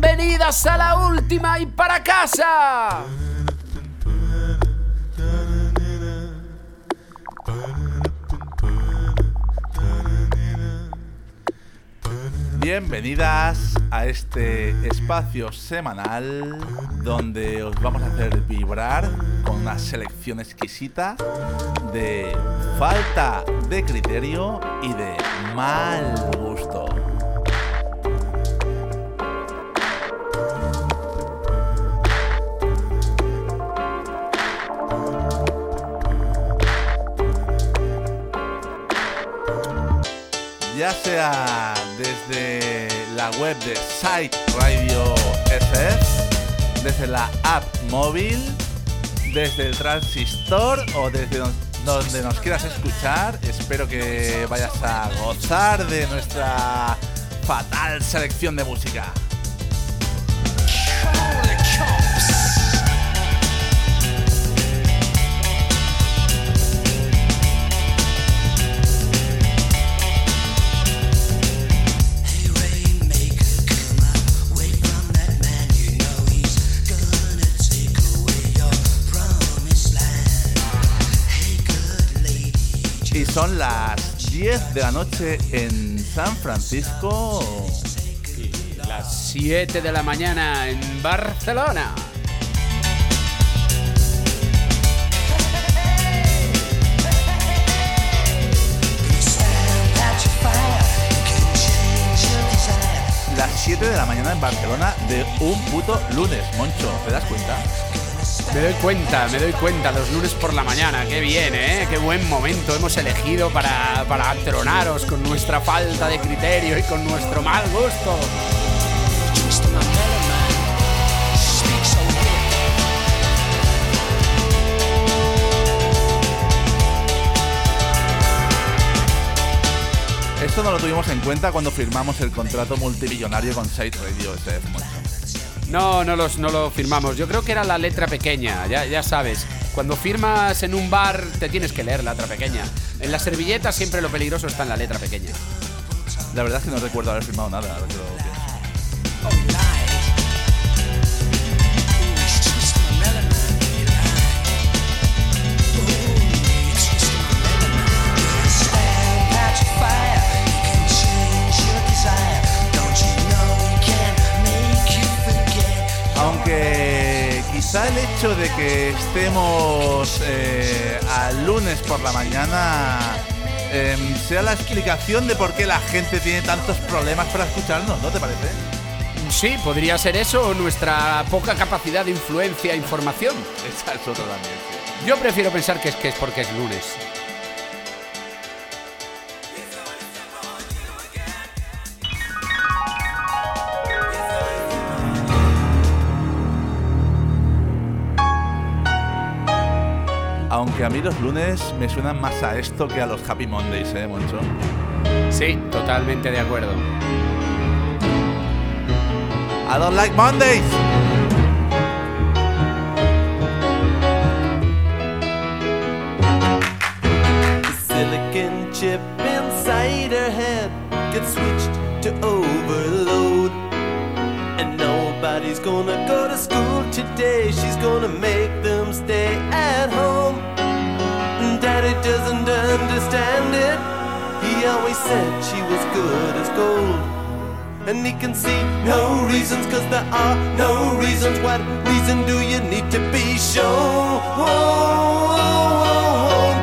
Bienvenidas a la última y para casa. Bienvenidas a este espacio semanal donde os vamos a hacer vibrar con una selección exquisita de falta de criterio y de mal ya sea desde la web de Site Radio SF, desde la app móvil, desde el transistor o desde donde nos quieras escuchar. Espero que vayas a gozar de nuestra fatal selección de música. Son las 10 de la noche en San Francisco. Y las 7 de la mañana en Barcelona. Las 7 de la mañana en Barcelona de un puto lunes, Moncho, ¿te das cuenta? Me doy cuenta, me doy cuenta, los lunes por la mañana, qué bien, ¿eh? Qué buen momento hemos elegido para, para atronaros con nuestra falta de criterio y con nuestro mal gusto. Esto no lo tuvimos en cuenta cuando firmamos el contrato multimillonario con Site Radio SF, no, no, los, no lo firmamos. Yo creo que era la letra pequeña, ya, ya sabes. Cuando firmas en un bar te tienes que leer la letra pequeña. En la servilleta siempre lo peligroso está en la letra pequeña. La verdad es que no recuerdo haber firmado nada. Aunque quizá el hecho de que estemos eh, al lunes por la mañana em, sea la explicación de por qué la gente tiene tantos problemas para escucharnos, ¿no te parece? Sí, podría ser eso o nuestra poca capacidad de influencia e información. Esa es otra también. Yo prefiero pensar que es, que es porque es lunes. Mí los lunes me suenan más a esto que a los Happy Mondays, ¿eh, Moncho? Sí, totalmente de acuerdo. I don't like Mondays. The silicon chip inside her head gets switched to overload. And nobody's gonna go to school today. She's gonna make them stay understand it. He always said she was good as gold. And he can see no reasons, cause there are no reasons. What reason do you need to be shown?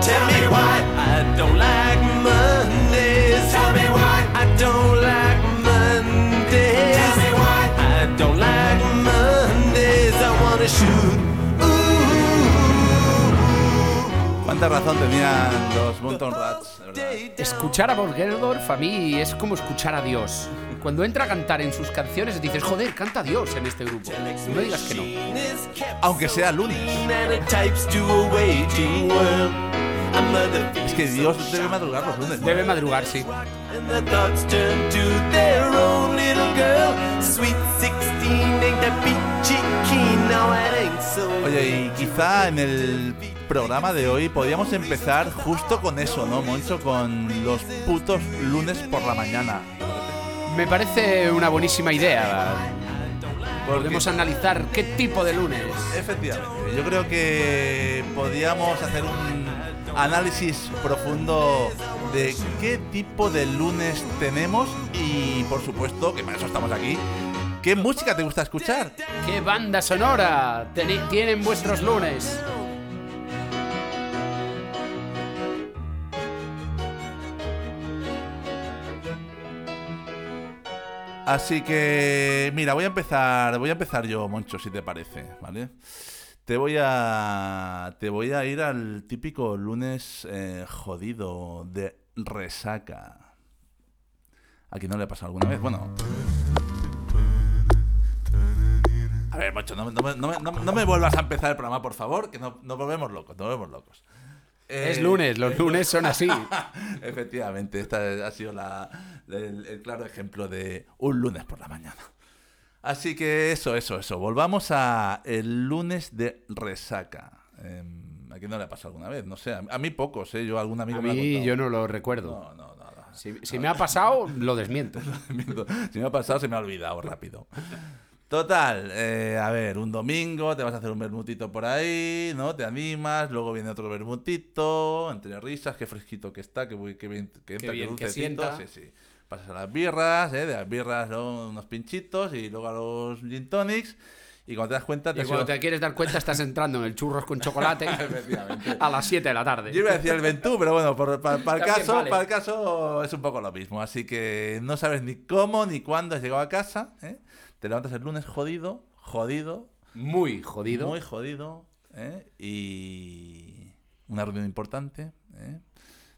Tell me why I don't like Mondays. Tell me why I don't like ¿Cuánta razón tenían los Mountain Rats? Escuchar a Bob Geldorf a mí es como escuchar a Dios. Cuando entra a cantar en sus canciones dices, joder, canta Dios en este grupo. No digas que no. Aunque sea lunes. Es que Dios debe madrugar los lunes. Debe madrugar, sí. And the thoughts turn to their own little girl. Sweet 16 ain't that peachy keen. Now it ain't so. Oye, y quizá en el programa de hoy podríamos empezar justo con eso, ¿no, Moncho? Con los putos lunes por la mañana. Me parece una buenísima idea. Podemos analizar qué tipo de lunes. Efectivamente, yo creo que podríamos hacer un análisis profundo de qué tipo de lunes tenemos y por supuesto, que para eso estamos aquí, ¿qué música te gusta escuchar? ¿Qué banda sonora tienen vuestros lunes? Así que, mira, voy a empezar, voy a empezar yo, Moncho, si te parece, ¿vale? Te voy a, te voy a ir al típico lunes eh, jodido de resaca. ¿A quién no le ha pasado alguna vez? Bueno. A ver, Moncho, no, me- vuelvas a empezar el programa, por favor, que no- nos volvemos locos, nos volvemos locos. Es Eh, lunes, los lunes son así. Efectivamente, esta ha sido la- el, el claro ejemplo de un lunes por la mañana. Así que eso, eso, eso. Volvamos a el lunes de resaca. Em, ¿A quién no le ha pasado alguna vez? No sé, a, mí pocos, ¿eh? Yo algún amigo A me lo ha mí yo no lo recuerdo. No, no, nada. Si, si me ha pasado, lo desmiento. Miento. Si me ha pasado, se me ha olvidado rápido. Total, eh, a ver, un domingo te vas a hacer un bermutito por ahí, ¿no? Te animas, luego viene otro bermutito, entre risas, qué fresquito que está, qué, bu- qué bien que entra, qué bien sienta. sí, sí. Pasas a las birras, ¿eh? De las birras luego unos pinchitos y luego a los gin tonics y cuando te das cuenta te Y cuando te quieres dar cuenta, estás entrando en el churros con chocolate a las 7 de la tarde. Yo iba a decir el Ventú, pero bueno, por- para, para el caso, vale. para el caso es un poco lo mismo. Así que no sabes ni cómo ni cuándo has llegado a casa. ¿eh? Te levantas el lunes jodido, jodido, Muy jodido. muy jodido. ¿eh? Y una reunión importante. ¿eh?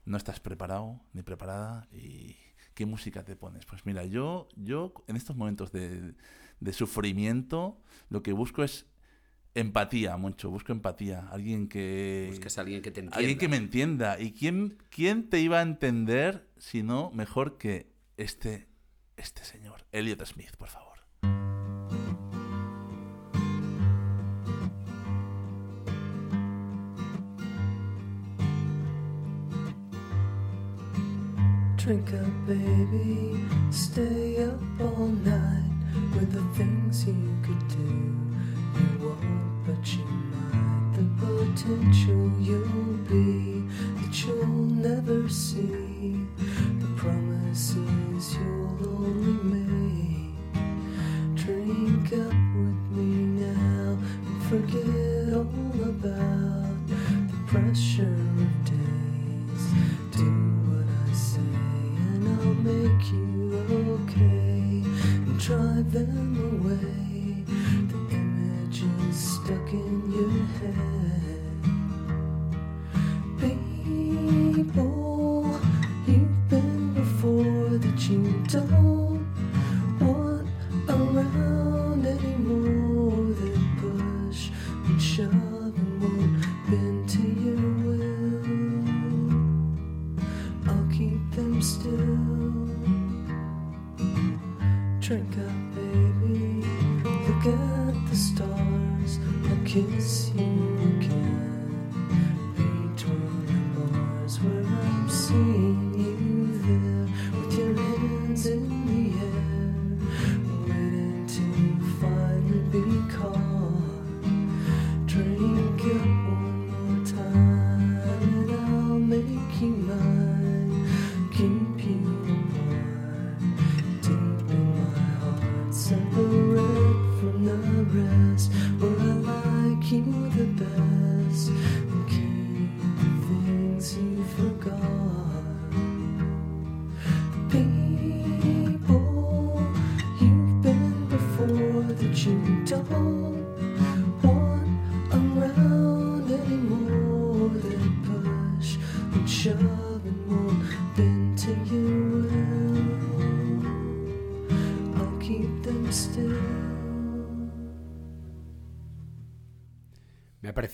No estás preparado ni preparada. ¿Y qué música te pones? Pues mira, yo, yo en estos momentos de, de sufrimiento lo que busco es empatía, mucho. Busco empatía. Alguien que... Buscas a alguien que te entienda. Alguien que me entienda. ¿Y quién, quién te iba a entender si no mejor que este, este señor? Elliot Smith, por favor. Drink up, baby. Stay up all night with the things you could do. You won't, but you might. The potential you'll be that you'll never see.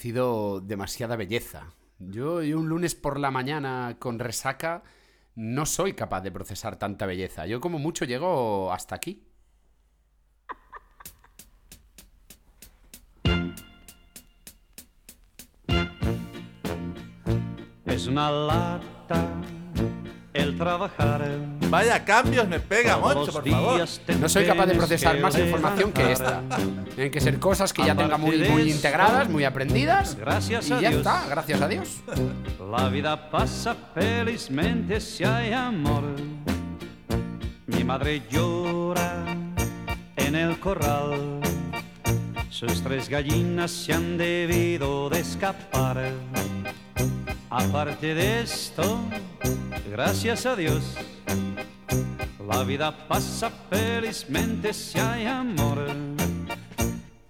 Parecido demasiada belleza. Yo un lunes por la mañana con resaca no soy capaz de procesar tanta belleza. Yo como mucho llego hasta aquí. Es una lata el trabajar. Vaya cambios me pega, Moncho, por favor. No soy capaz de procesar más información que esta. Tienen que ser cosas que ya tenga muy, muy integradas, muy aprendidas. Gracias Y a ya Dios. está, gracias a Dios. La vida pasa felizmente si hay amor. Mi madre llora en el corral. Sus tres gallinas se han debido de escapar. Aparte de esto, gracias a Dios, la vida pasa felizmente si hay amor.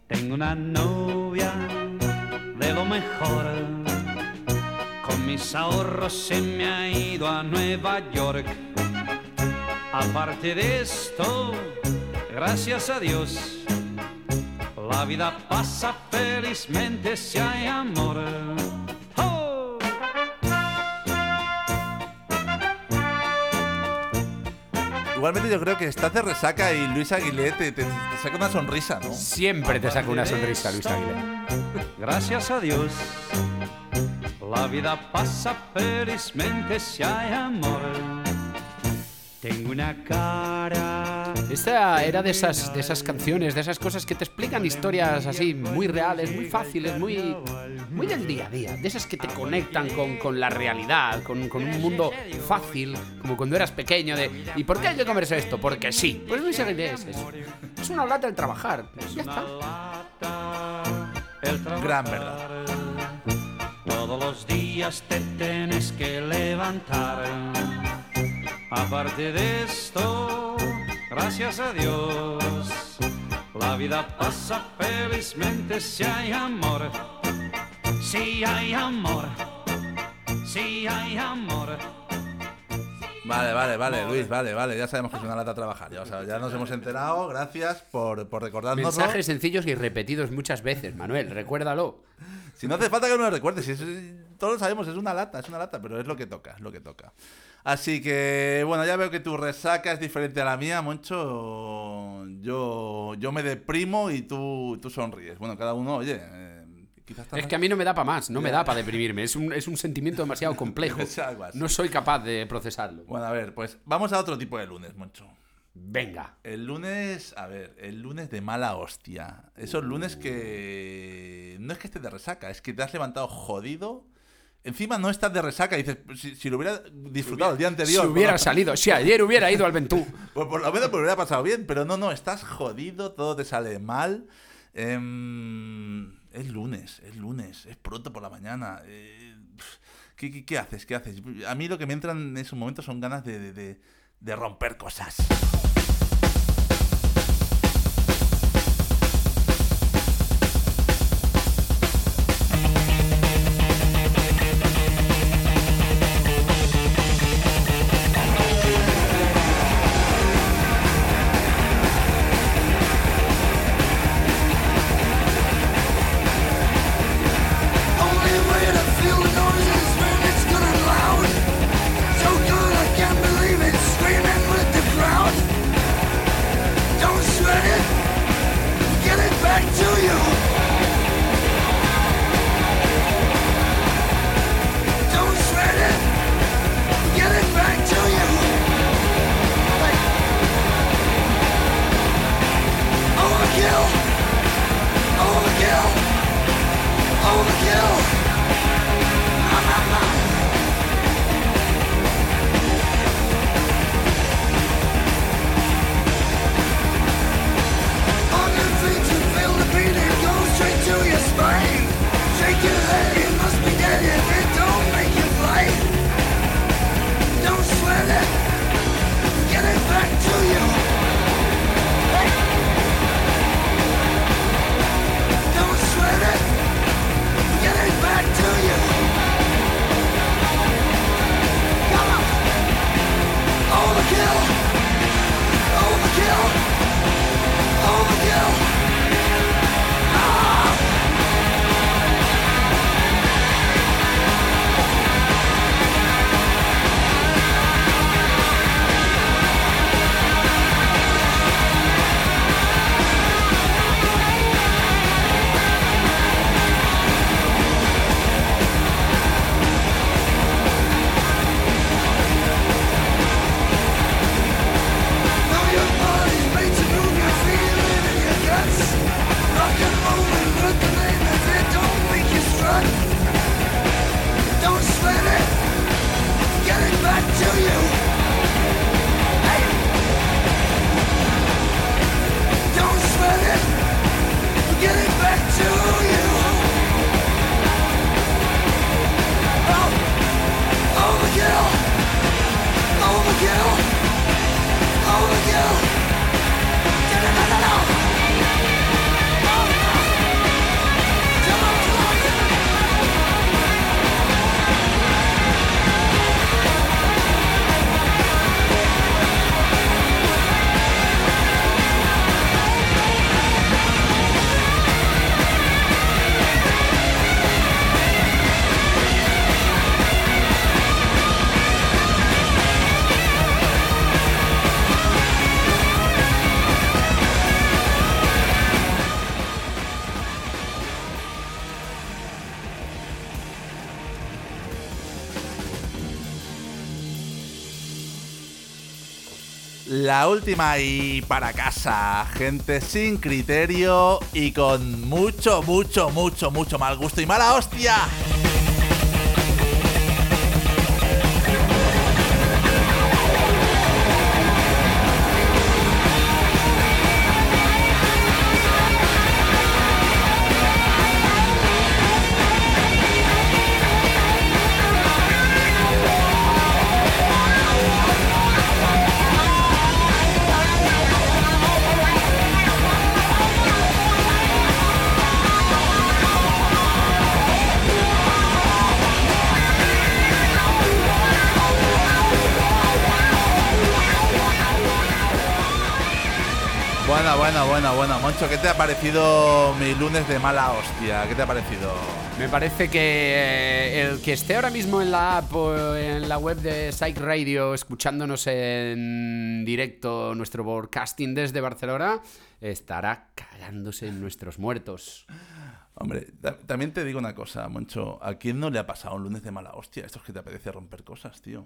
Tengo una novia de lo mejor. Con mis ahorros se me ha ido a Nueva York. Aparte de esto, gracias a Dios, la vida pasa felizmente si hay amor. Igualmente yo creo que estás de resaca y Luis Aguilé te, te- te saca una sonrisa, ¿no? Siempre te saco una sonrisa, Luis Aguilera. Gracias a Dios, la vida pasa felizmente si hay amor. Tengo una cara. Esta era de esas, de esas canciones, de esas cosas que te explican historias así muy reales, muy fáciles, muy, muy del día a día. De esas que te conectan con, con la realidad, con, con un mundo fácil, como cuando eras pequeño. De, ¿Y por qué hay que comerse esto? Porque sí. Pues Luis Aguilé es eso. Es una lata el trabajar. Pues ya está. Gran verdad. Todos los días te tienes que levantar. Aparte de esto, gracias a Dios, la vida pasa felizmente si hay amor. Si hay amor. Si hay amor. Vale, vale, vale, Luis, vale, vale. Ya sabemos que es una lata trabajar. Ya, o sea, ya nos hemos enterado. Gracias por, por recordárnoslo. Mensajes sencillos y repetidos muchas veces, Manuel. Recuérdalo. Si no hace falta que me lo recuerdes, si es- todos lo sabemos, es una lata, es una lata, pero es lo que toca, es lo que toca. Así que, bueno, ya veo que tu resaca es diferente a la mía, Moncho. Yo, yo me deprimo y tú, tú sonríes. Bueno, cada uno, oye, eh, quizás Es que a mí no me da para más, no me da para deprimirme. Es un, es un sentimiento demasiado complejo. No soy capaz de procesarlo. Bueno, a ver, pues vamos a otro tipo de lunes, Moncho. Venga. El lunes, a ver, el lunes de mala hostia. Esos lunes que no es que estés de resaca, es que te has levantado jodido. Encima no estás de resaca, dices, si, si lo hubiera disfrutado el día anterior. Si hubiera lo- salido, si ayer hubiera ido al Ventú. Pues por lo menos me hubiera pasado bien, pero no, no, estás jodido, todo te sale mal. Em, es lunes, es lunes, es pronto por la mañana. eh, ¿qué, qué, qué haces? ¿Qué haces? A mí lo que me entran en esos momentos son ganas de, de- de- de romper cosas. Última y para casa. Gente sin criterio y con mucho, mucho, mucho, mucho mal gusto y mala hostia. Bueno. Moncho, ¿qué te ha parecido mi lunes de mala hostia? ¿Qué te ha parecido? Me parece que eh, el que esté ahora mismo en la app o en la web de Psych Radio escuchándonos en directo nuestro broadcasting desde Barcelona estará cagándose en nuestros muertos. Hombre, ta- también te digo una cosa, Moncho. ¿A quién no le ha pasado un lunes de mala hostia? Esto es que te apetece romper cosas, tío.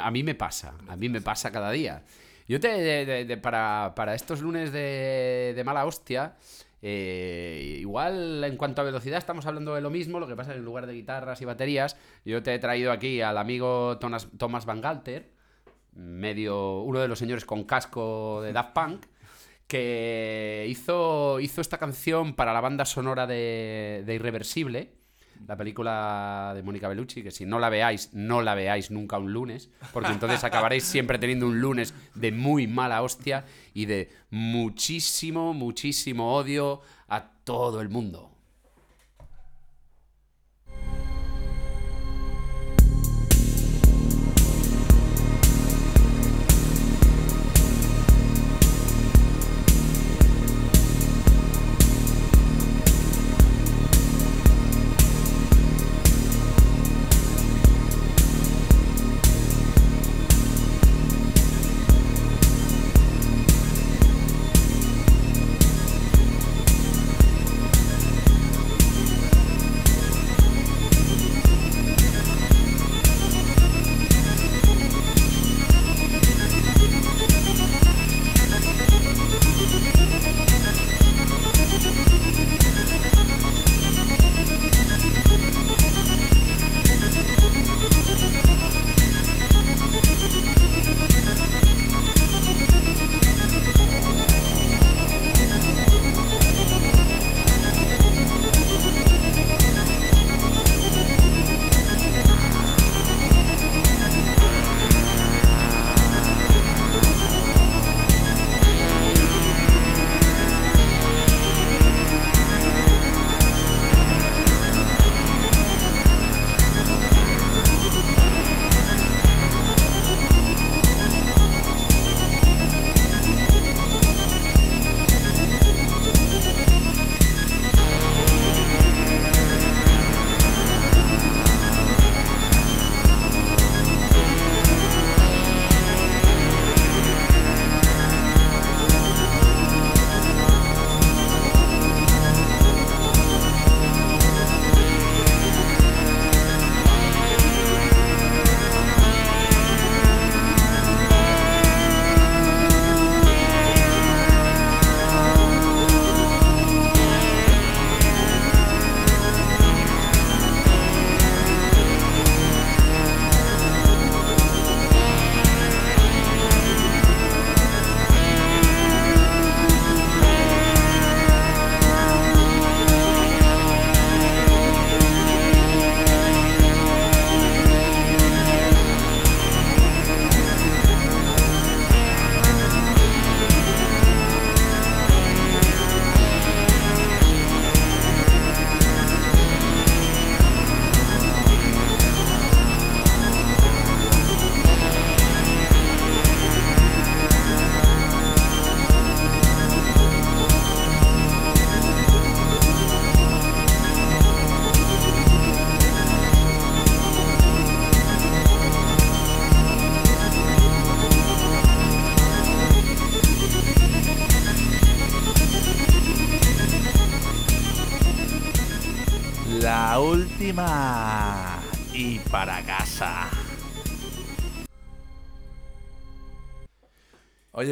A mí me pasa, a mí me pasa cada día. Yo te, para, para estos lunes de, de mala hostia, eh, igual en cuanto a velocidad estamos hablando de lo mismo, lo que pasa es que en lugar de guitarras y baterías, yo te he traído aquí al amigo Thomas, Thomas Van Galter, medio, uno de los señores con casco de Daft Punk, que hizo, hizo esta canción para la banda sonora de, de Irreversible, la película de Mónica Bellucci, que si no la veáis, no la veáis nunca un lunes, porque entonces acabaréis siempre teniendo un lunes de muy mala hostia y de muchísimo, muchísimo odio a todo el mundo.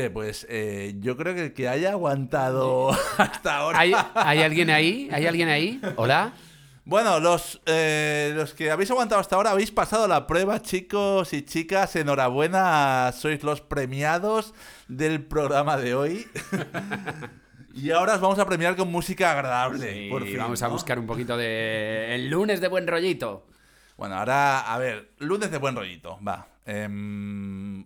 Oye, pues eh, yo creo que el que haya aguantado hasta ahora. ¿Hay, hay alguien ahí? ¿Hay alguien ahí? ¿Hola? Bueno, los, eh, los que habéis aguantado hasta ahora habéis pasado la prueba, chicos y chicas. Enhorabuena, sois los premiados del programa de hoy. y ahora os vamos a premiar con música agradable. Sí, por fin, vamos a buscar un poquito de... El lunes de buen rollito. Bueno, ahora, a ver, lunes de buen rollito, va. Em,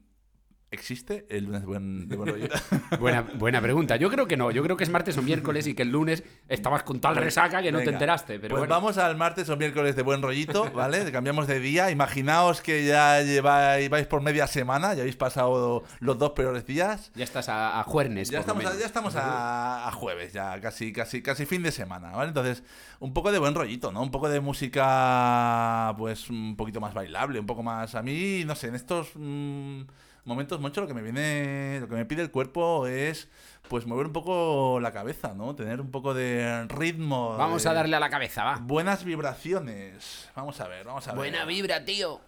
¿Existe el lunes de buen, de buen rollito? Buena, buena pregunta. Yo creo que no. Yo creo que es martes o miércoles y que el lunes estabas con tal resaca que no te enteraste. Pero pues bueno. vamos al martes o miércoles de buen rollito, ¿vale? Cambiamos de día. Imaginaos que ya lleváis vais por media semana, ya habéis pasado los dos peores días. Ya estás a, a juernes. Ya estamos, a, ya estamos a, a jueves, ya casi, casi, casi fin de semana, ¿vale? Entonces, un poco de buen rollito, ¿no? Un poco de música, pues, un poquito más bailable, un poco más... A mí, no sé, en estos mm, momentos, mucho lo que me viene, lo que me pide el cuerpo es, pues, mover un poco la cabeza, ¿no? Tener un poco de ritmo. Vamos de a darle a la cabeza, va. Buenas vibraciones. Vamos a ver, vamos a ver. Buena vibra, tío.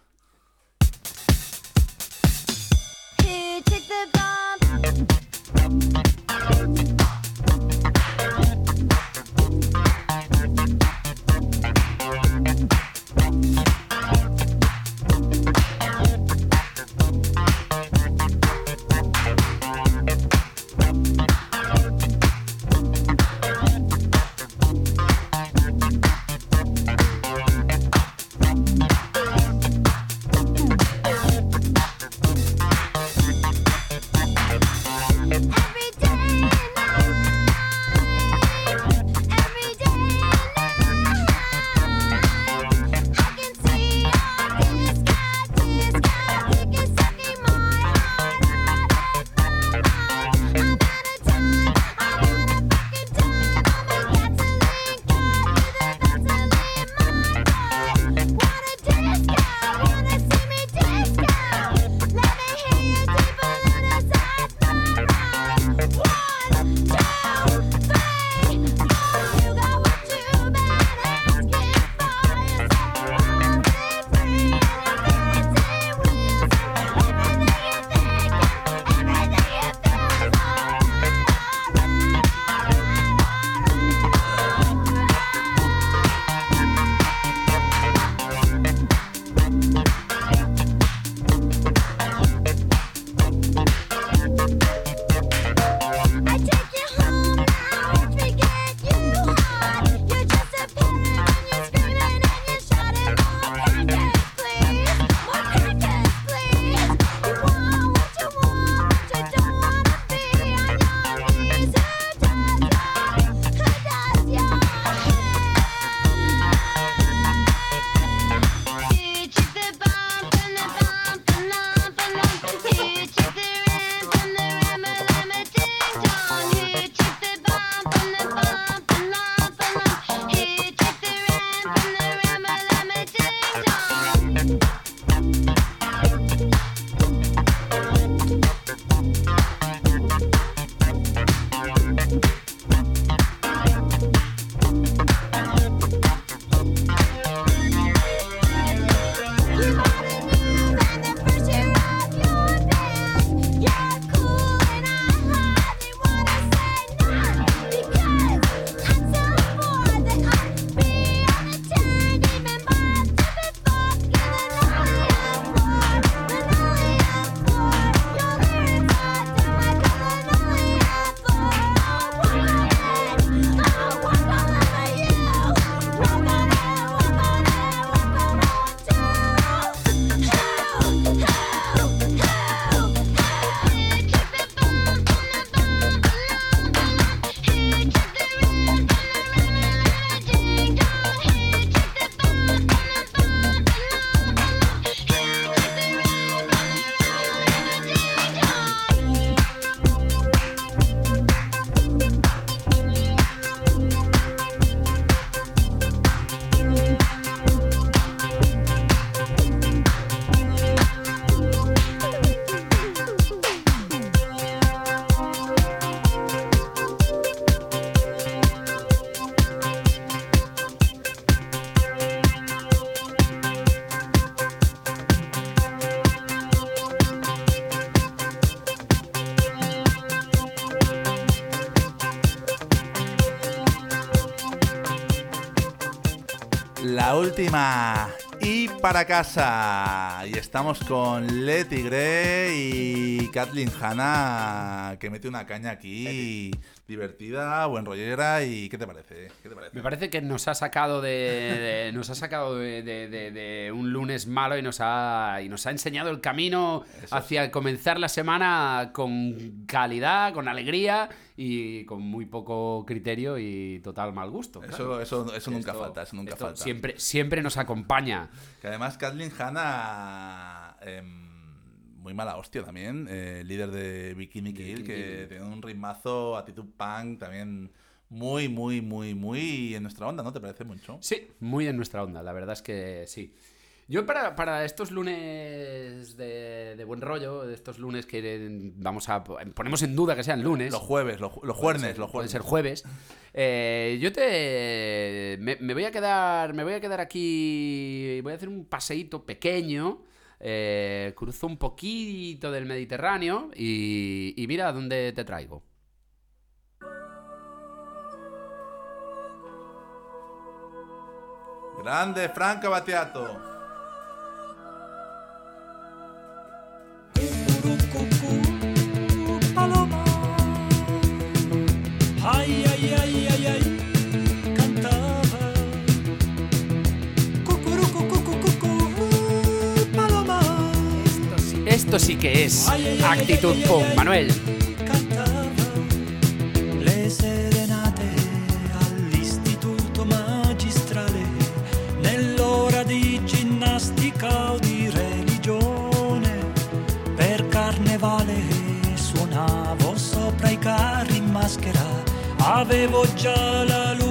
Última y para casa. Y estamos con Leti Gray y Kathleen Hanna, que mete una caña aquí divertida, buen rollera. ¿Y qué te parece? ¿Qué te parece? Me parece que nos ha sacado de, de- nos ha sacado de, de- de- de un lunes malo y nos ha y nos ha enseñado el camino hacia comenzar la semana con calidad, con alegría y con muy poco criterio y total mal gusto. Eso, claro. eso, eso nunca falta, eso nunca esto falta. Siempre, siempre nos acompaña. Que además Kathleen Hanna, em, muy mala hostia también, eh, líder de Bikini Kill, que tiene un ritmazo, actitud punk, también muy, muy, muy, muy en nuestra onda, ¿no? ¿Te parece mucho? Sí, muy en nuestra onda, la verdad es que sí. Yo para, para estos lunes de, de buen rollo, de estos lunes que vamos a ponemos en duda que sean lunes. Los jueves, los, ju- los Pueden ser- pueden jueves. ser jueves. Eh, yo te me, me voy a quedar me voy a quedar aquí voy a hacer un paseíto pequeño eh, cruzo un poquito del Mediterráneo y, y mira a dónde te traigo. Grande Franca Battiato. Esto sí que es actitud punk. Manuel. Maschera avevo già la luna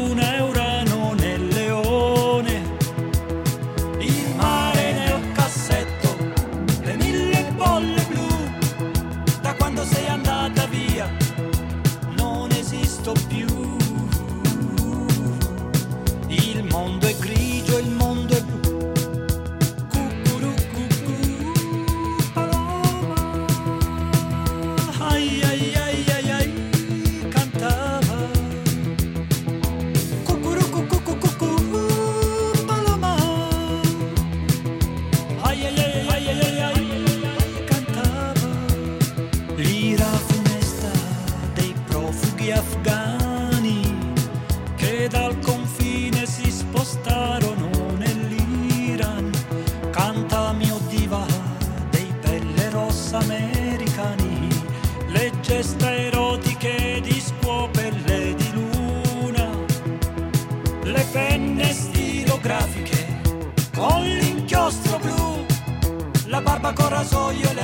barba con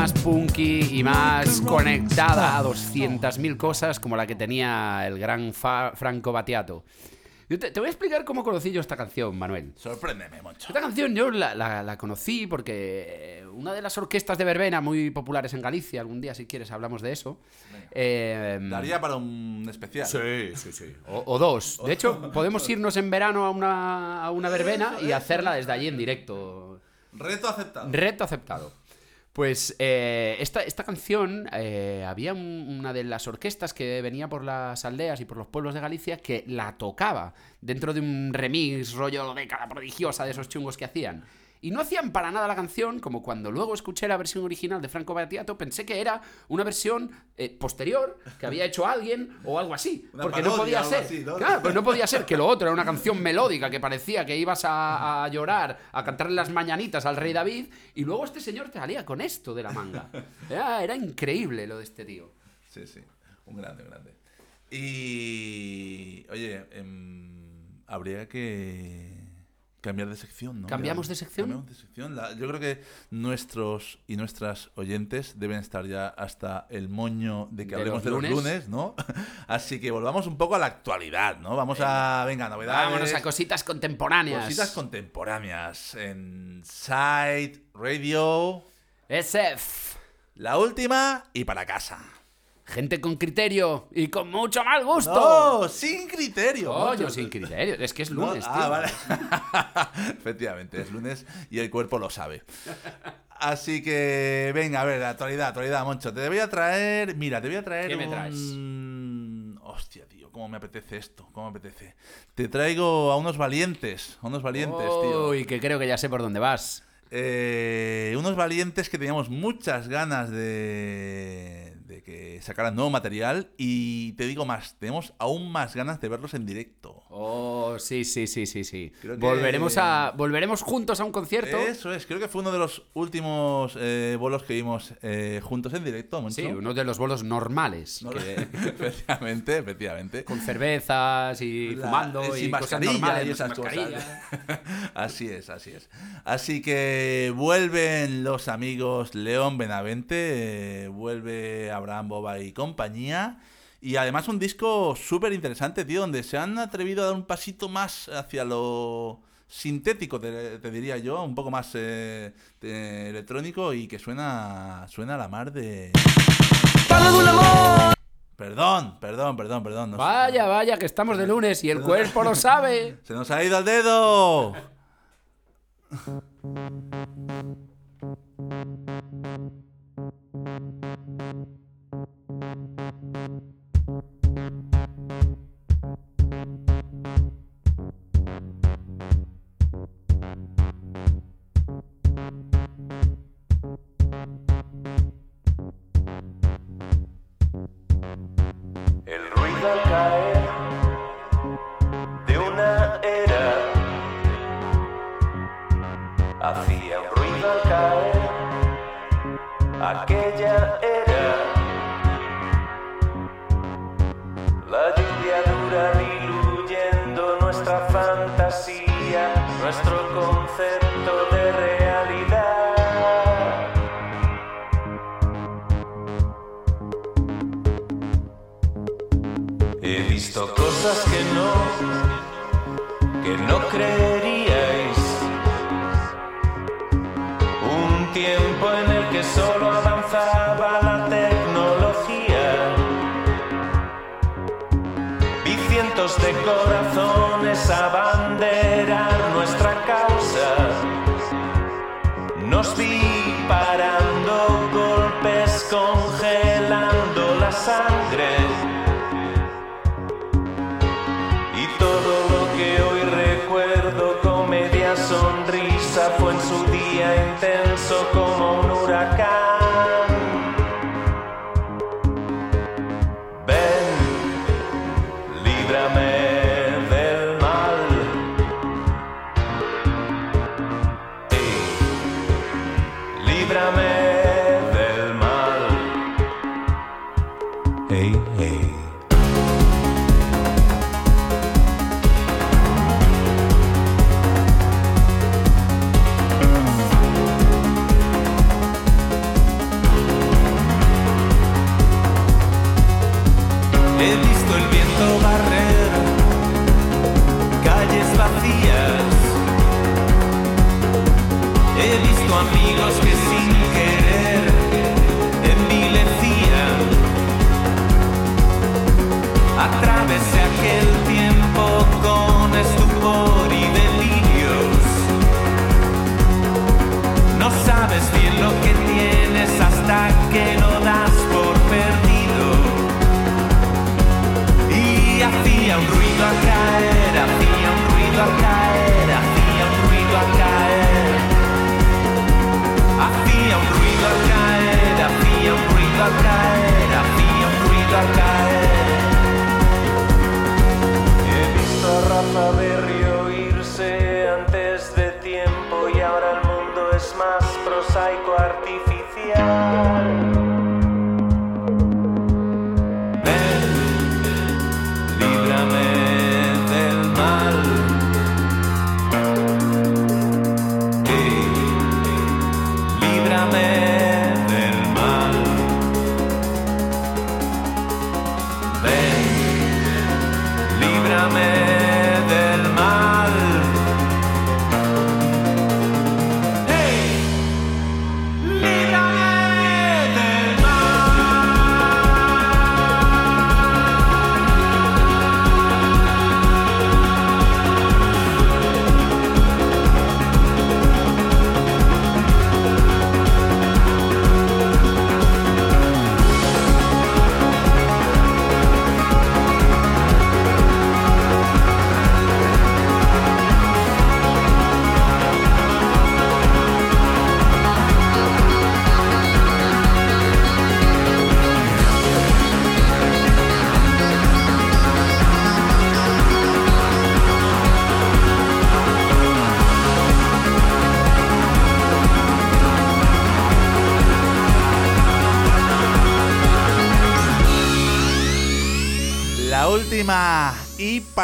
más punky y más conectada a 200.000 cosas como la que tenía el gran Fa- Franco Battiato. Yo te, te voy a explicar cómo conocí yo esta canción, Manuel. Sorpréndeme, Moncho. Esta canción yo la, la- la conocí porque una de las orquestas de verbena muy populares en Galicia, algún día si quieres hablamos de eso. eh, Daría para un especial. Sí, sí, sí. O, o dos. De hecho, podemos irnos en verano a una, a una verbena y hacerla desde allí en directo. Reto aceptado. Reto aceptado. Pues eh, esta, esta canción, eh, había un- una de las orquestas que venía por las aldeas y por los pueblos de Galicia que la tocaba dentro de un remix rollo década prodigiosa de esos chungos que hacían. Y no hacían para nada la canción, como cuando luego escuché la versión original de Franco Battiato, pensé que era una versión eh, posterior que había hecho alguien o algo así. Una porque no podía ser. así, ¿no? Claro, pues no podía ser que lo otro era una canción melódica que parecía que ibas a, a llorar, a cantarle las mañanitas al rey David, y luego este señor te salía con esto de la manga. Era, era increíble lo de este tío. Sí, sí. Un grande, un grande. Y. Oye, em, habría que cambiar de sección, ¿no? ¿Cambiamos de sección? cambiamos de sección. La- yo creo que nuestros y nuestras oyentes deben estar ya hasta el moño de que De hablemos los de los lunes. lunes, ¿no? Así que volvamos un poco a la actualidad, ¿no? Vamos a. Venga, novedades. Vámonos a cositas contemporáneas. Cositas contemporáneas en Side Radio. SF. La última y para casa. Gente con criterio y con mucho mal gusto. ¡No! ¡Sin criterio! Coño, sin criterio. Es que es No, lunes, ah, tío. vale. Efectivamente, es lunes y el cuerpo lo sabe. Así que, venga, a ver, actualidad, actualidad, Moncho. Te voy a traer. Mira, te voy a traer. ¿Qué me un- traes? Hostia, tío, cómo me apetece esto, cómo me apetece. Te traigo a unos valientes, a unos valientes, tío. Uy, que creo que ya sé por dónde vas. Eh, unos valientes que teníamos muchas ganas de, de que sacaran nuevo material y te digo más, tenemos aún más ganas de verlos en directo. Oh, sí, sí, sí, sí, sí. Creo que- Volveremos a volveremos juntos a un concierto. Eso es, creo que fue uno de los últimos eh, bolos que vimos eh, juntos en directo, Moncho. Sí, uno de los bolos normales. No, que- efectivamente, efectivamente. con cervezas y La- fumando y cosas normales. y esas cosas. así es, así es. Así que vuelven los amigos León Benavente, eh, vuelve Boba y compañía. Y además un disco súper interesante, tío, donde se han atrevido a dar un pasito más hacia lo sintético, te, te diría yo, un poco más eh, electrónico y que suena, suena a la mar de... Perdón, perdón, perdón, perdón. no sé. Vaya, vaya, que estamos de lunes y el cuerpo lo sabe. ¡Se nos ha ido el dedo! No, que intenso como un huracán.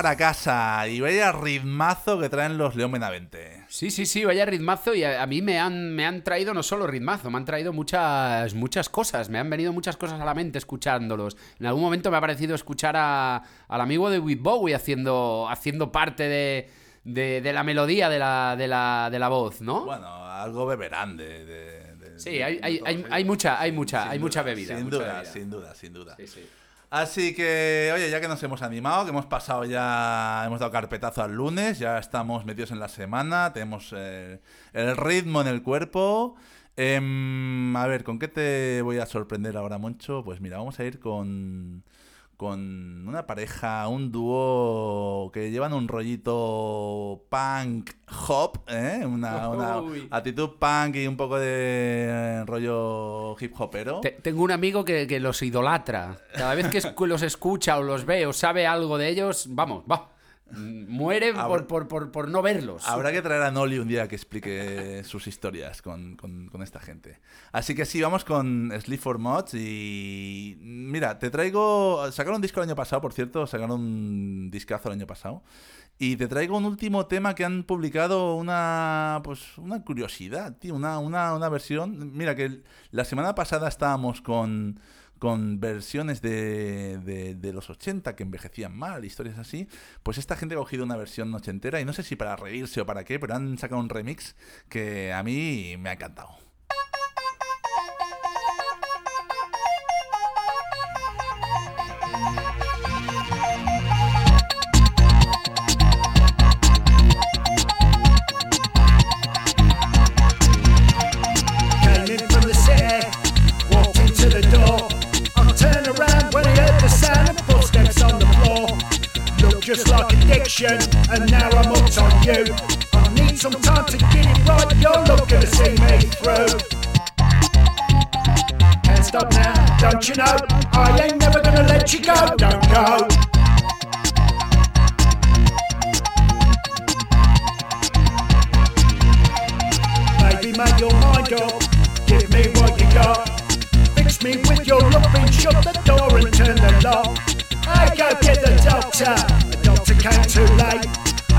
Para casa. Y vaya ritmazo que traen los León Benavente. Sí, sí, sí, vaya ritmazo y a, a mí me han, me han traído no solo ritmazo, me han traído muchas, muchas cosas, me han venido muchas cosas a la mente escuchándolos. En algún momento me ha parecido escuchar a- al amigo de With Bowie haciendo, haciendo parte de, de- de la melodía de la, de, la, de la voz, ¿no? Bueno, algo beberán de. Sí, hay, hay, hay, hay mucha, hay mucha, Sin hay mucha bebida. Sin mucha duda, bebida. sin duda, sin duda. Sí, sí. Así que, oye, ya que nos hemos animado, que hemos pasado ya, hemos dado carpetazo al lunes, ya estamos metidos en la semana, tenemos eh, el ritmo en el cuerpo. Em, a ver, ¿con qué te voy a sorprender ahora, Moncho? Pues mira, vamos a ir con, con una pareja, un dúo que llevan un rollito punk hop, ¿eh? Una, una actitud punk y un poco de rollo hip hopero. Te- Tengo un amigo que, que los idolatra. Cada vez que los escucha o los ve o sabe algo de ellos, vamos, va. Muere por, por, por, por no verlos. Habrá que traer a Noli un día que explique sus historias con, con- con esta gente. Así que sí, vamos con Sleep for Mods y... Mira, te traigo... Sacaron un disco el año pasado, por cierto, sacaron un discazo el año pasado. Y te traigo un último tema que han publicado una... Pues una curiosidad, tío, una, una, una versión... Mira, que la semana pasada estábamos con con versiones de, de, de los 80 que envejecían mal, historias así, pues esta gente ha cogido una versión ochentera y no sé si para reírse o para qué, pero han sacado un remix que a mí me ha encantado. Just like addiction, and now I'm hooked on you. I need some time to get it right, you're not gonna see me through. Can't stop now, don't you know? I ain't never gonna let you go, don't go. Baby, make your mind up. Give me what you got. Fix me with your loving. Shut the door and turn the lock. I go get the doctor. The doctor came too late.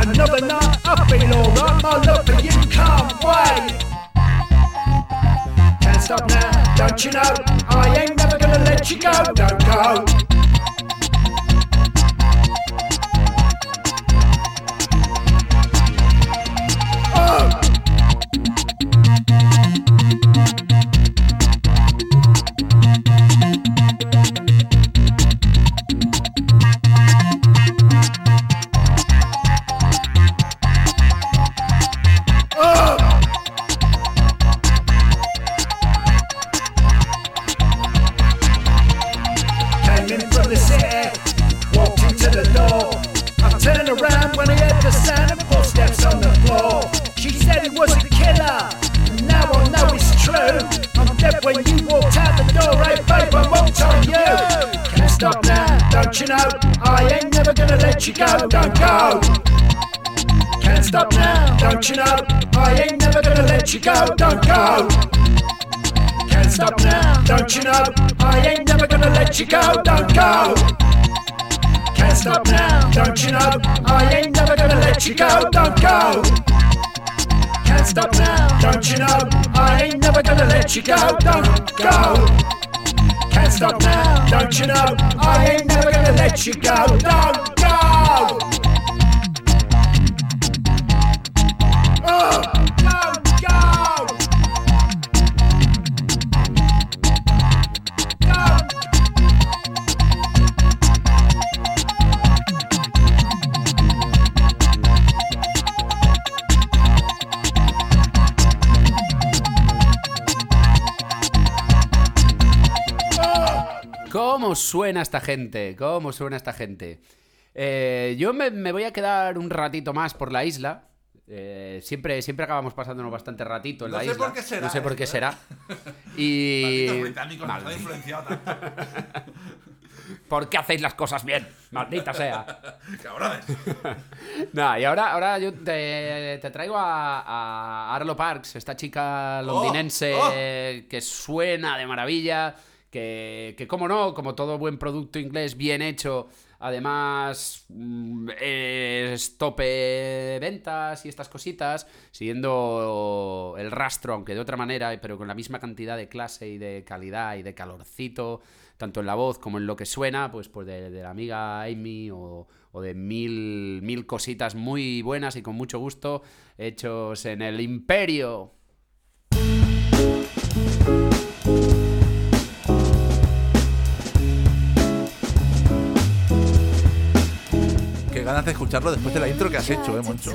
Another night, I feel alright. My love for you can't wait. Can't stop now, don't you know? I ain't never gonna let you go. Don't go. Oh! Go. Don't go. Can't stop now, don't you know? I ain't never gonna let you go. Don't go. Can't stop now, don't you know? I ain't never gonna let you go. Don't go. Suena esta gente? ¿Cómo suena esta gente? Eh, yo me, me voy a quedar un ratito más por la isla. Eh, siempre, siempre acabamos pasándonos bastante ratito en No la sé isla. por qué será No sé por qué ¿eh? será. Y. Británicos nos han influenciado tanto. ¿Por qué hacéis las cosas bien? Maldita sea. Cabrones. Nada, y ahora, ahora yo te, te traigo a, a Arlo Parks, esta chica londinense oh. que suena de maravilla, que, que como no, como todo buen producto inglés bien hecho, además mm, es tope ventas y estas cositas, siguiendo el rastro, aunque de otra manera, pero con la misma cantidad de clase y de calidad y de calorcito, tanto en la voz como en lo que suena, pues, pues de, de la amiga Amy o, o de mil, mil cositas muy buenas y con mucho gusto hechos en el imperio. Ganas de escucharlo después de la intro que has hecho, eh, Moncho.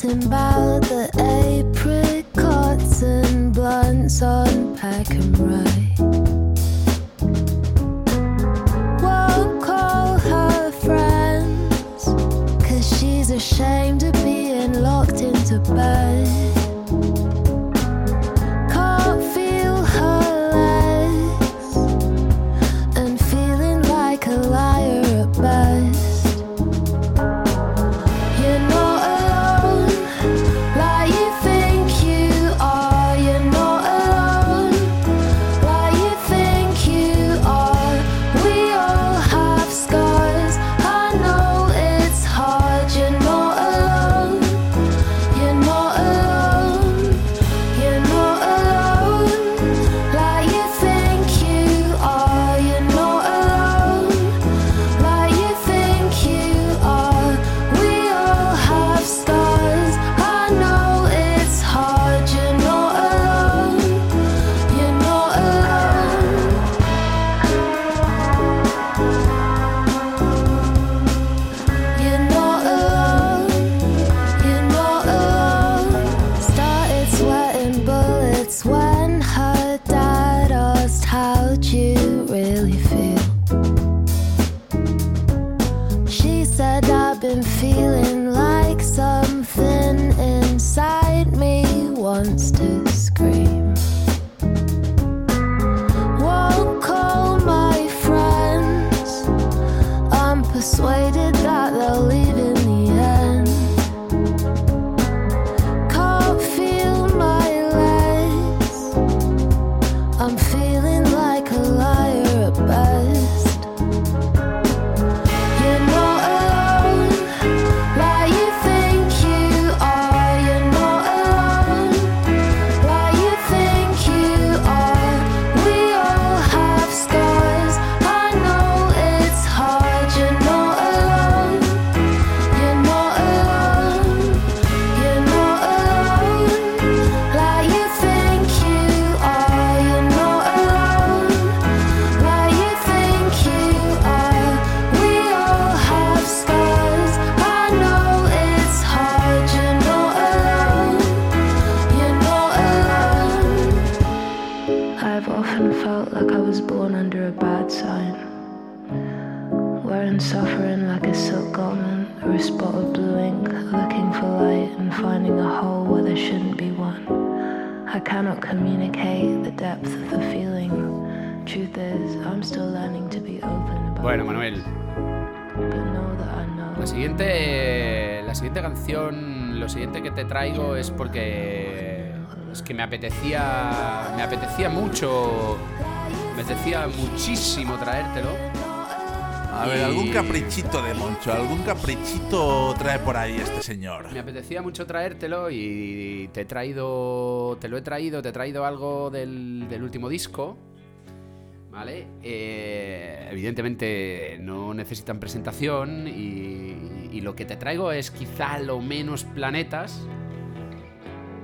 About the apricots and blunts on pack and ride. Won't call her friends, cause she's ashamed of being locked into bed. Es porque es que me apetecía, me apetecía mucho, me apetecía muchísimo traértelo. A ver, algún caprichito de Moncho, algún caprichito trae por ahí este señor. Me apetecía mucho traértelo y te he traído, te lo he traído, te he traído algo del, del último disco. ¿Vale? Eh, evidentemente no necesitan presentación y, y lo que te traigo es quizá lo menos planetas.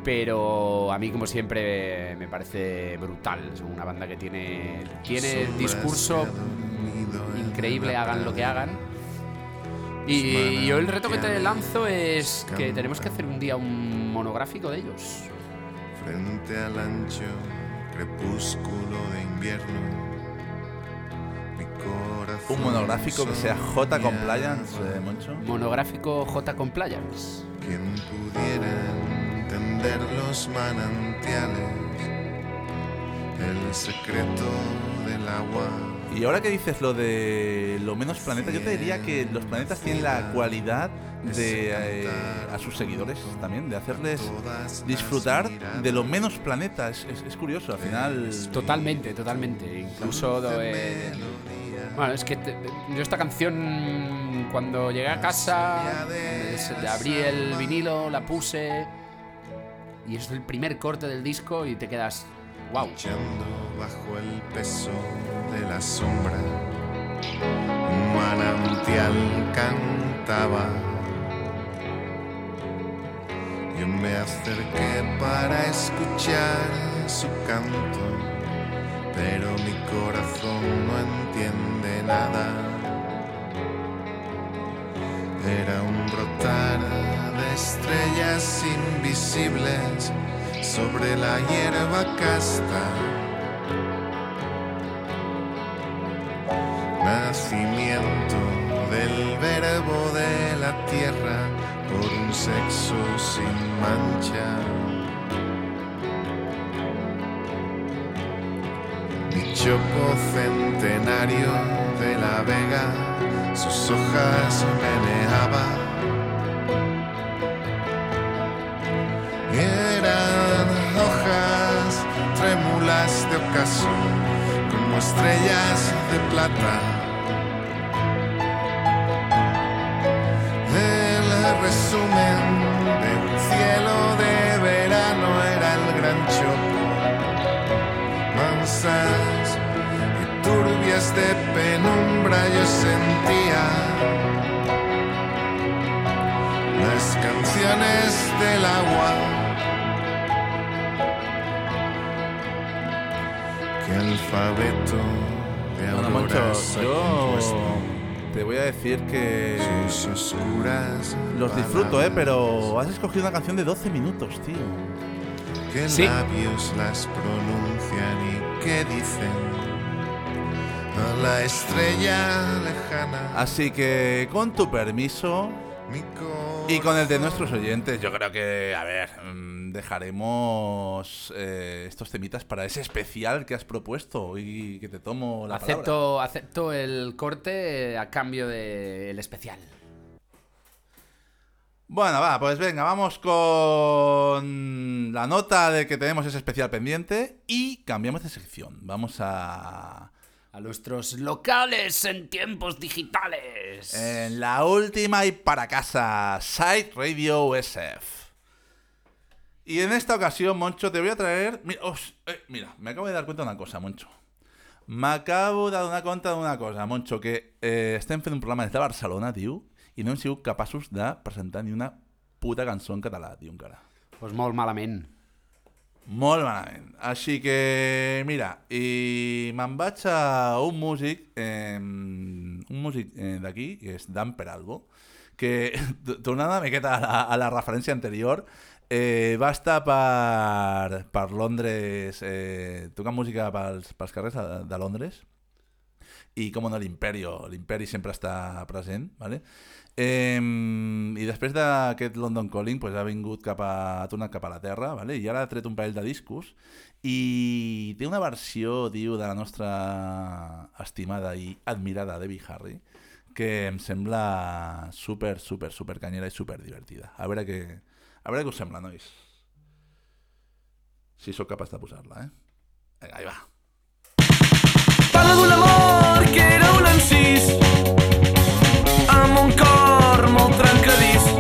Pero a mí, como siempre, me parece brutal. Es una banda que tiene, tiene discurso increíble, hagan lo que hagan. Y yo el reto que te lanzo es que tenemos que hacer un día un monográfico de ellos. frente al ancho crepúsculo de invierno. Un monográfico que sea J Compliance, eh, Moncho. Monográfico J Compliance. Los manantiales, el secreto del agua. Y ahora que dices lo de lo menos planetas, yo te diría que los planetas tienen la cualidad de eh, a sus seguidores también, de hacerles disfrutar de lo menos planeta. Es, es- es curioso, al final. Totalmente, totalmente. Incluso. eh, bueno, es que te- yo esta canción, cuando llegué a casa, es- abrí el vinilo, la puse. Y es el primer corte del disco y te quedas. ¡Wow! bajo el peso de la sombra. Un manantial cantaba. Yo me acerqué para escuchar su canto, pero mi corazón no entiende nada. Era un brotar de estrellas invisibles sobre la hierba casta. Nacimiento del verbo de la tierra por un sexo sin mancha. Mi chopo centenario de la vega, sus hojas meneaba. Como estrellas de plata. El resumen de un cielo de verano era el gran chopo. Mansas y turbias de penumbra yo sentía las canciones del agua. Alfabeto de Bueno, ha yo te voy a decir que sus oscuras los disfruto, eh, pero has escogido una canción de 12 minutos, tío. que Sí. labios las pronuncian y que dicen a la estrella lejana Así que, con tu permiso mi y con el de nuestros oyentes, yo creo que, a ver, mm, dejaremos eh, estos temitas para ese especial que has propuesto y que te tomo la palabra. Acepto, acepto el corte a cambio del especial. Bueno, va, pues venga, vamos con la nota de que tenemos ese especial pendiente y cambiamos de sección. Vamos a... A nuestros locales en tiempos digitales. En la última y para casa, Side Radio SF. Y en esta ocasión, Moncho, te voy a traer... Mira, os- eh, mira, me acabo de dar cuenta de una cosa, Moncho. Me acabo de dar cuenta de una cosa, Moncho, que eh, estem fent un programa des de Barcelona, tio, i no hem sigut capaços de presentar ni una puta cançó en català, tio, encara. Pues molt malament. Molt malament. Així que, mira, i me'n vaig a un músic, eh, un músic eh, d'aquí, que és Dan Peralbo, que, tornant una miqueta a la, a la referència anterior, eh, va estar per, per Londres, eh, tocant música pels, pels carrers de, de Londres, i, com no, l'Imperio. L'Imperi sempre està present, ¿vale? Eh, I després d'aquest London Calling pues, ha vingut cap a, ha tornat cap a la Terra ¿vale? i ara ha tret un parell de discos i té una versió, diu, de la nostra estimada i admirada Debbie Harry que em sembla super, super, super canyera i super divertida. A veure què, a veure què us sembla, nois. Si sóc capaç de posar-la, eh? Vinga, ahí va. Parla d'un amor que era un encís amb un cor molt trencadís.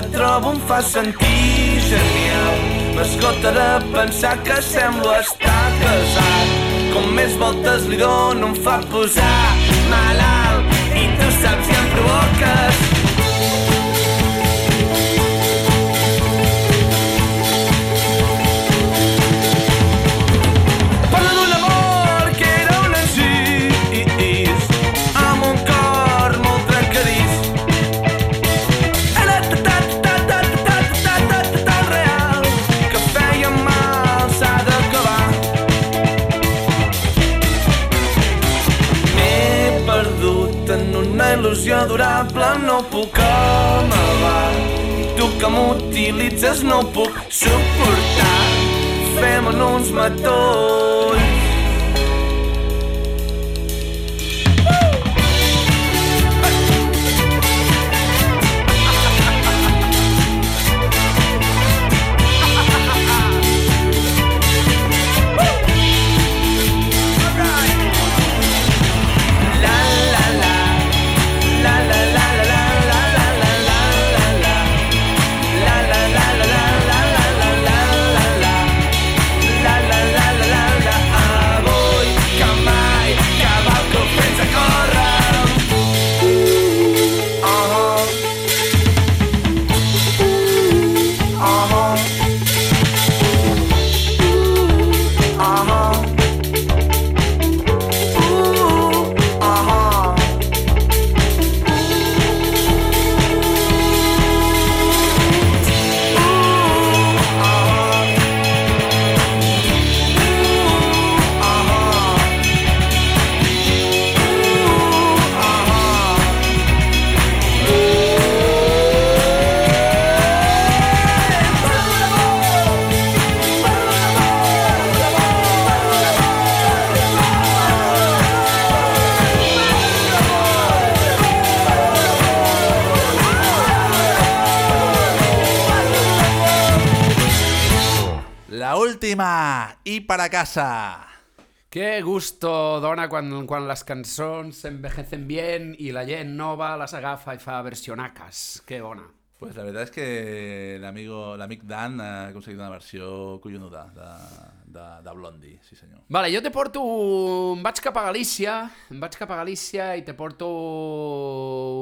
Que trobo em fa sentir genial. M'esgota de pensar que semblo estar casat. Com més voltes li dono em fa posar malalt. I tu saps que em provoques adorable no puc amagar. I tu que m'utilitzes no puc suportar. fem-nos uns matons. Casa. Que gusto dona quan, quan les cançons s'envejecen bien i la gent nova les agafa i fa versionaques. Que bona. Pues la veritat és que l'amigo, l'amic Dan ha aconseguit una versió collonuda de, de, de Blondie, sí senyor. Vale, jo te porto... Em vaig cap a Galícia, em vaig cap a Galícia i te porto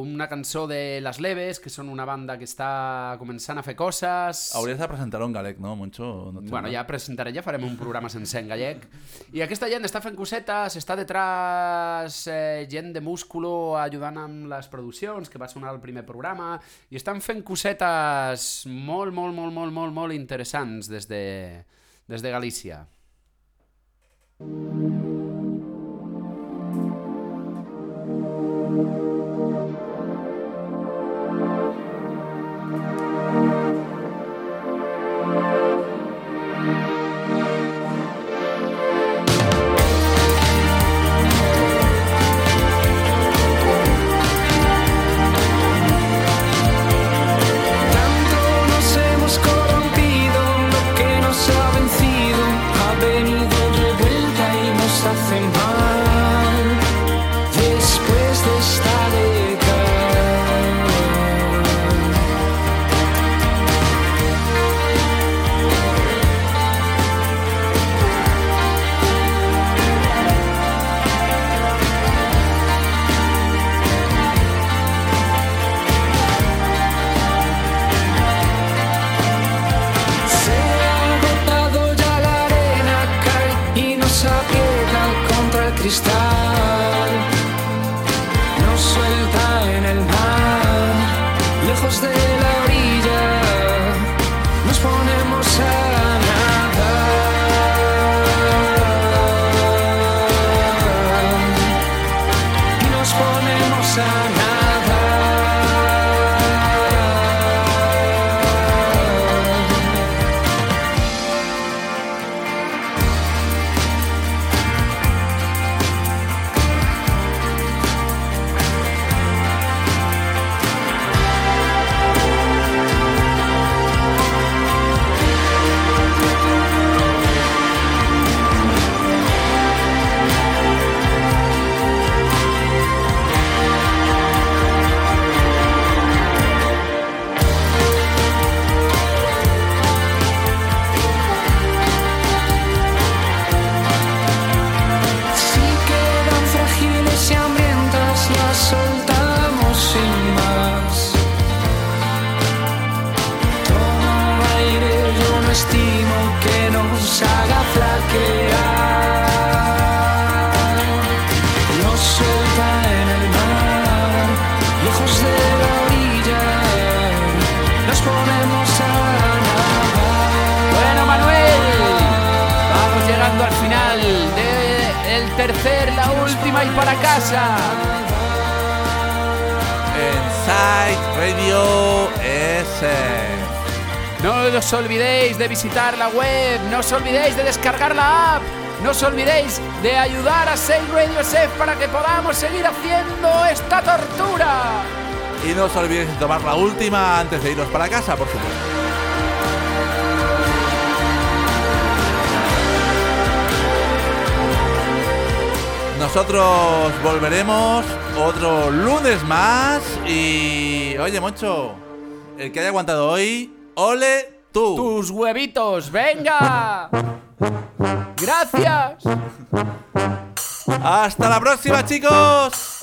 una cançó de Las Leves, que són una banda que està començant a fer coses. Hauries de presentar-ho en galec, no, Moncho? No Bueno, ja presentaré, ja farem un programa sencer en gallec. I aquesta gent està fent cosetes, està detrás eh, gent de músculo ajudant amb les produccions, que va sonar al primer programa, i estan fent cosetes molt, molt, molt, molt, molt, molt interessants des de, des de visitar la web, no os olvidéis de descargar la app, no os olvidéis de ayudar a Sail Radio SF para que podamos seguir haciendo esta tortura. Y no os olvidéis de tomar la última antes de iros para casa, por supuesto. Nosotros volveremos otro lunes más y... Oye, Moncho, el que haya aguantado hoy, ole tú. Tus huevitos, venga. Gracias. Hasta la próxima, chicos.